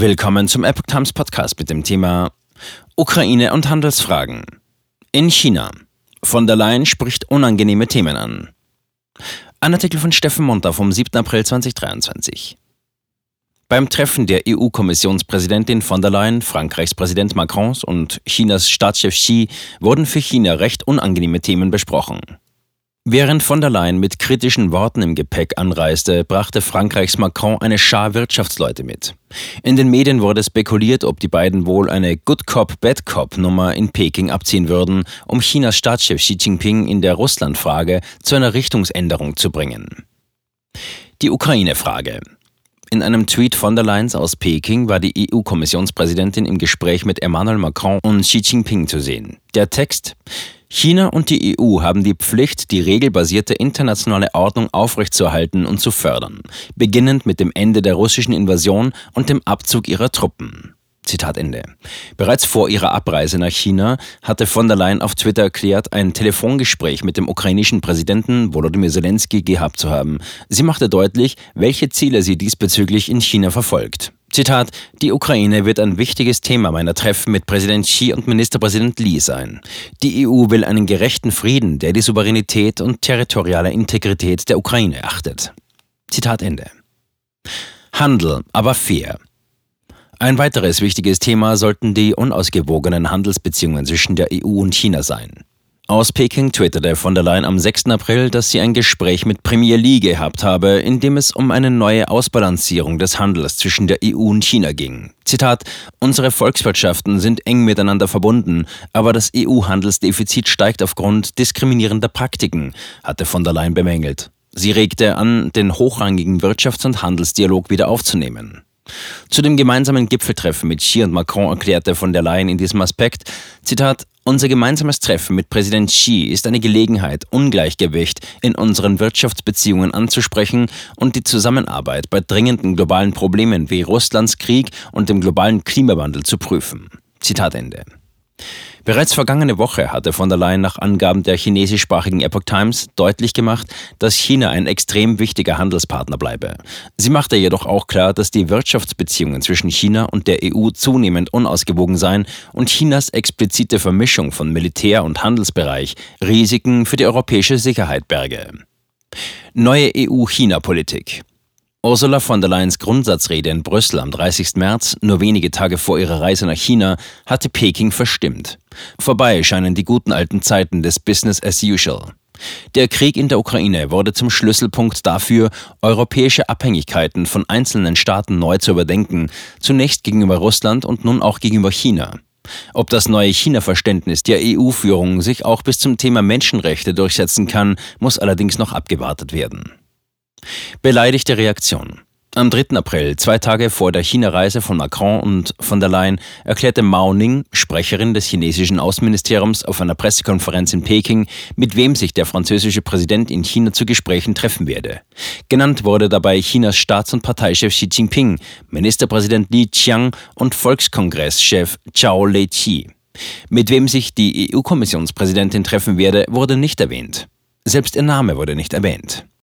Willkommen zum Epoch Times Podcast mit dem Thema Ukraine und Handelsfragen. In China. Von der Leyen spricht unangenehme Themen an. Ein Artikel von Steffen Monter vom 7. April 2023. Beim Treffen der EU-Kommissionspräsidentin von der Leyen, Frankreichs Präsident Macrons und Chinas Staatschef Xi wurden für China recht unangenehme Themen besprochen. Während von der Leyen mit kritischen Worten im Gepäck anreiste, brachte Frankreichs Macron eine Schar Wirtschaftsleute mit. In den Medien wurde spekuliert, ob die beiden wohl eine Good Cop, Bad Cop Nummer in Peking abziehen würden, um Chinas Staatschef Xi Jinping in der Russlandfrage zu einer Richtungsänderung zu bringen. Die Ukraine-Frage. In einem Tweet von der Leyen aus Peking war die EU-Kommissionspräsidentin im Gespräch mit Emmanuel Macron und Xi Jinping zu sehen. Der Text China und die EU haben die Pflicht, die regelbasierte internationale Ordnung aufrechtzuerhalten und zu fördern, beginnend mit dem Ende der russischen Invasion und dem Abzug ihrer Truppen. Zitat Ende. Bereits vor ihrer Abreise nach China hatte von der Leyen auf Twitter erklärt, ein Telefongespräch mit dem ukrainischen Präsidenten Volodymyr Zelensky gehabt zu haben. Sie machte deutlich, welche Ziele sie diesbezüglich in China verfolgt. Zitat, die Ukraine wird ein wichtiges Thema meiner Treffen mit Präsident Xi und Ministerpräsident Li sein. Die EU will einen gerechten Frieden, der die Souveränität und territoriale Integrität der Ukraine achtet. Zitat Ende. Handel, aber fair. Ein weiteres wichtiges Thema sollten die unausgewogenen Handelsbeziehungen zwischen der EU und China sein. Aus Peking twitterte von der Leyen am 6. April, dass sie ein Gespräch mit Premier Li gehabt habe, in dem es um eine neue Ausbalancierung des Handels zwischen der EU und China ging. Zitat: Unsere Volkswirtschaften sind eng miteinander verbunden, aber das EU-Handelsdefizit steigt aufgrund diskriminierender Praktiken, hatte von der Leyen bemängelt. Sie regte an, den hochrangigen Wirtschafts- und Handelsdialog wieder aufzunehmen. Zu dem gemeinsamen Gipfeltreffen mit Xi und Macron erklärte von der Leyen in diesem Aspekt, Zitat, unser gemeinsames Treffen mit Präsident Xi ist eine Gelegenheit, Ungleichgewicht in unseren Wirtschaftsbeziehungen anzusprechen und die Zusammenarbeit bei dringenden globalen Problemen wie Russlands Krieg und dem globalen Klimawandel zu prüfen. Zitat Ende. Bereits vergangene Woche hatte von der Leyen nach Angaben der chinesischsprachigen Epoch Times deutlich gemacht, dass China ein extrem wichtiger Handelspartner bleibe. Sie machte jedoch auch klar, dass die Wirtschaftsbeziehungen zwischen China und der EU zunehmend unausgewogen seien und Chinas explizite Vermischung von Militär- und Handelsbereich Risiken für die europäische Sicherheit berge. Neue EU-China-Politik. Ursula von der Leyens Grundsatzrede in Brüssel am 30. März, nur wenige Tage vor ihrer Reise nach China, hatte Peking verstimmt. Vorbei scheinen die guten alten Zeiten des Business as usual. Der Krieg in der Ukraine wurde zum Schlüsselpunkt dafür, europäische Abhängigkeiten von einzelnen Staaten neu zu überdenken, zunächst gegenüber Russland und nun auch gegenüber China. Ob das neue China-Verständnis der EU-Führung sich auch bis zum Thema Menschenrechte durchsetzen kann, muss allerdings noch abgewartet werden. Beleidigte Reaktion. Am 3. April, zwei Tage vor der China-Reise von Macron und von der Leyen, erklärte Mao Ning, Sprecherin des chinesischen Außenministeriums, auf einer Pressekonferenz in Peking, mit wem sich der französische Präsident in China zu Gesprächen treffen werde. Genannt wurde dabei Chinas Staats- und Parteichef Xi Jinping, Ministerpräsident Li Qiang und Volkskongresschef Zhao Leqi. Mit wem sich die EU-Kommissionspräsidentin treffen werde, wurde nicht erwähnt. Selbst ihr Name wurde nicht erwähnt.